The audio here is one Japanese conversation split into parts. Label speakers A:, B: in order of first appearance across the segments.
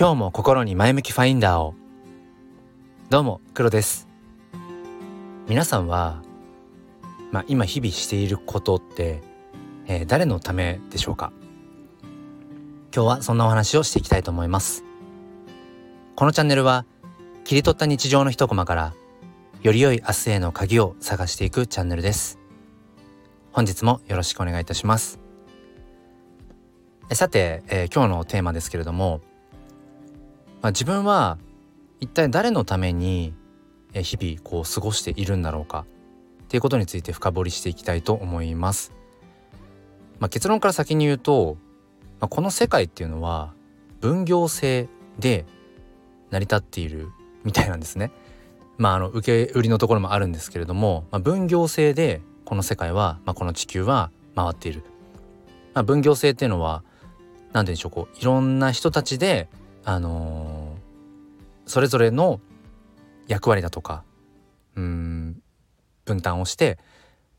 A: 今日も心に前向きファインダーを。どうも黒です。皆さんはまあ、今日々していることって、えー、誰のためでしょうか？今日はそんなお話をしていきたいと思います。このチャンネルは切り取った日常の一コマからより良い明日への鍵を探していくチャンネルです。本日もよろしくお願いいたします。さて、えー、今日のテーマですけれども、まあ、自分は一体誰のために日々こう過ごしているんだろうか？っていうことについて深掘りしていきたいと思います。まあ、結論から先に言うと、まあ、この世界っていうのは分業制で成り立っているみたいなんですね。まあ、あの受け売りのところもあるんですけれども、まあ、分業制でこの世界は、まあ、この地球は回っている。まあ、分業制っていうのは何て言うんでしょうこういろんな人たちで、あのー、それぞれの役割だとかうん分担をして、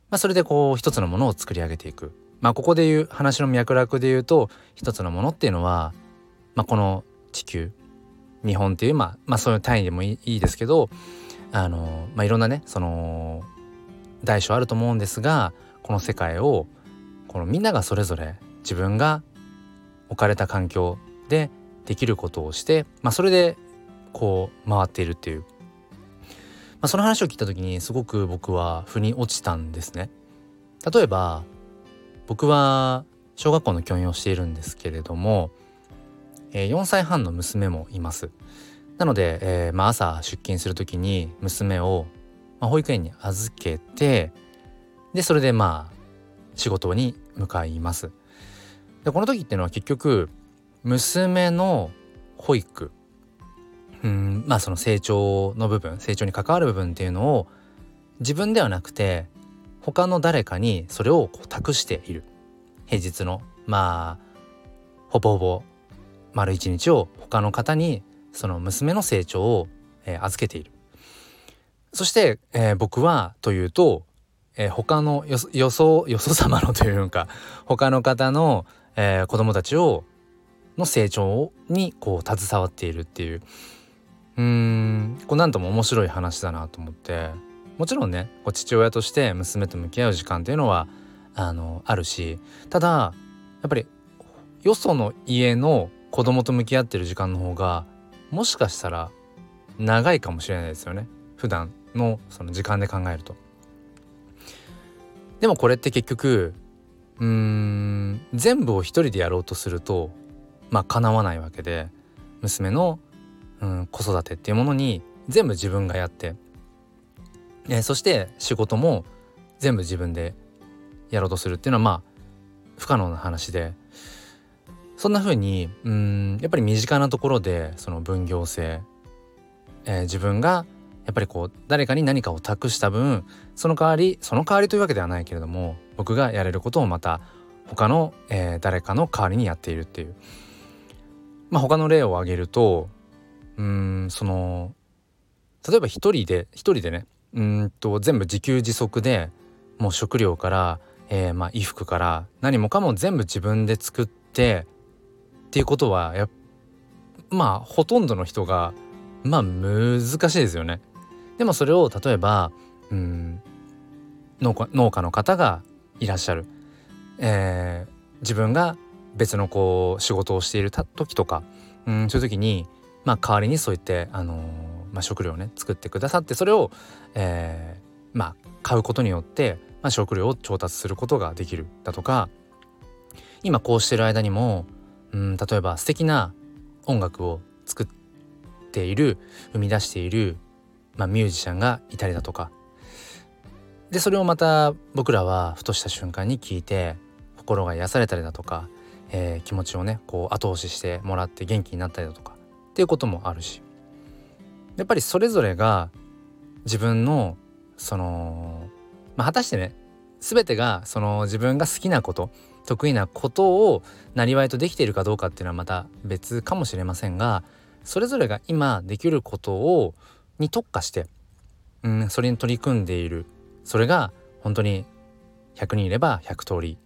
A: まあ、それでこう一つのものを作り上げていく。まあここで言う話の脈絡で言うと一つのものっていうのは、まあ、この地球日本っていうまあ、まあ、そういう単位でもいいですけどあの、まあ、いろんなねその大小あると思うんですがこの世界をこのみんながそれぞれ自分が置かれた環境でできることをして、まあ、それでこう回っているっていうまあ、その話を聞いた時にすごく僕は腑に落ちたんですね。例えば僕は小学校の教員をしているんですけれども、えー、4歳半の娘もいます。なので、えー、まあ、朝出勤する時に娘を、まあ、保育園に預けてでそれでまあ仕事に向かいます。でこの時っていうのは結局娘の保育うんまあその成長の部分成長に関わる部分っていうのを自分ではなくて他の誰かにそれをこう託している。平日のまあほぼほぼ丸一日を他の方にその娘の成長を、えー、預けている。そして、えー、僕はというと、えー、他のよよそよそ様の というか他の方の、えー、子供たちをの成長にこう携わっているっていう。うーん。こうなんとも面白い話だなと思って。もちろんねこう父親として娘と向き合う時間っていうのはあのあるしただやっぱりよその家の子供と向き合ってる時間の方がもしかしたら長いかもしれないですよね。普段のその時間で考えると。でもこれって結局うーん全部を一人でやろうとするとまあ叶わないわけで娘のうん、子育てっていうものに全部自分がやって、え、そして仕事も全部自分でやろうとするっていうのはまあ不可能な話で。そんな風にうんやっぱり身近なところでその分業制、えー、自分がやっぱりこう誰かに何かを託した分その代わりその代わりというわけではないけれども僕がやれることをまた他の、えー、誰かの代わりにやっているっていう。まあ他の例を挙げるとうんその例えば一人で一人でねうんと全部自給自足でもう食料から、えー、まあ衣服から何もかも全部自分で作ってっていうことはやまあほとんどの人がまあ難しいですよね。でもそれを例えばうん農家農家の方がいらっしゃる、えー、自分が別のこう仕事をしている時とかうんそういう時にまあ、代わりにそういって、あの、まあ、食料をね作ってくださってそれを、えー、まあ、買うことによって、まあ、食料を調達することができるだとか今こうしてる間にも、うん、例えば素敵な音楽を作っている生み出している、まあ、ミュージシャンがいたりだとか。でそれをまた僕らはふとした瞬間に聞いて心が癒されたりだとか、えー、気持ちをねこう後押ししてもらって元気になったりだとかていうこともあるし。やっぱりそれぞれが自分のその、まあ、果たしてね全てがその自分が好きなこと得意なことをなりわいとできているかどうかっていうのはまた別かもしれませんがそれぞれが今できることをに特化して、うん、それに取り組んでいる。それが本当に100人いれば100通り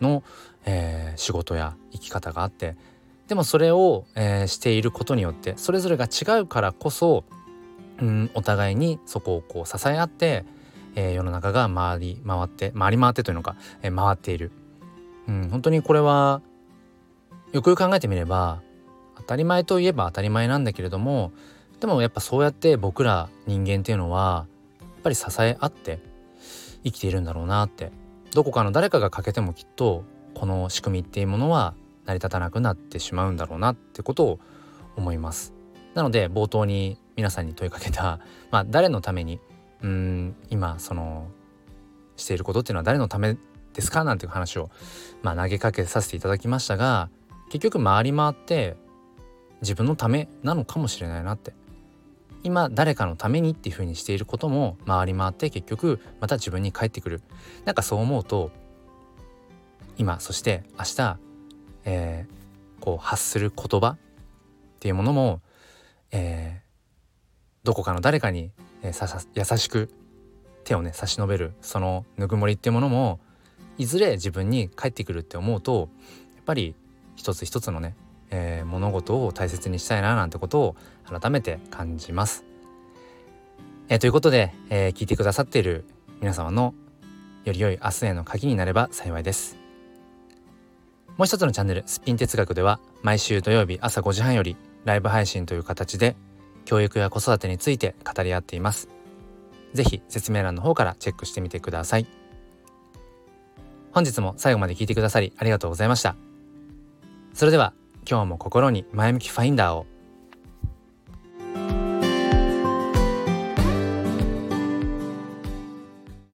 A: の、えー、仕事や生き方があってでもそれを、えー、していることによってそれぞれが違うからこそ、うん、お互いにそこをこう支え合って、えー、世の中が回り回って回り回ってというのか、えー、回っている、うん、本当にこれはよくよく考えてみれば当たり前といえば当たり前なんだけれどもでもやっぱそうやって僕ら人間っていうのはやっぱり支え合って生きているんだろうなってどこかの誰かが欠けてもきっとこの仕組みっていうものは成り立たなくなってしまうんだろうなってことを思います。なので冒頭に皆さんに問いかけた、まあ、誰のためにうん今そのしていることっていうのは誰のためですかなんていう話を、まあ、投げかけさせていただきましたが結局回り回って自分のためなのかもしれないなって今誰かのためにっていう風にしていることも回り回って結局また自分に返ってくるなんかそう思うと今そして明日、えー、こう発する言葉っていうものも、えー、どこかの誰かに、えー、優しく手をね差し伸べるそのぬくもりっていうものもいずれ自分に返ってくるって思うとやっぱり一つ一つのねえー、物事を大切にしたいななんてことを改めて感じます。えー、ということで、えー、聞いてくださっている皆様のより良い明日への鍵になれば幸いです。もう一つのチャンネル「すっぴん哲学」では毎週土曜日朝5時半よりライブ配信という形で教育や子育てについて語り合っています。ぜひ説明欄の方からチェックしてみてください。本日も最後まで聞いてくださりありがとうございました。それでは今日も心に前向きファインダーを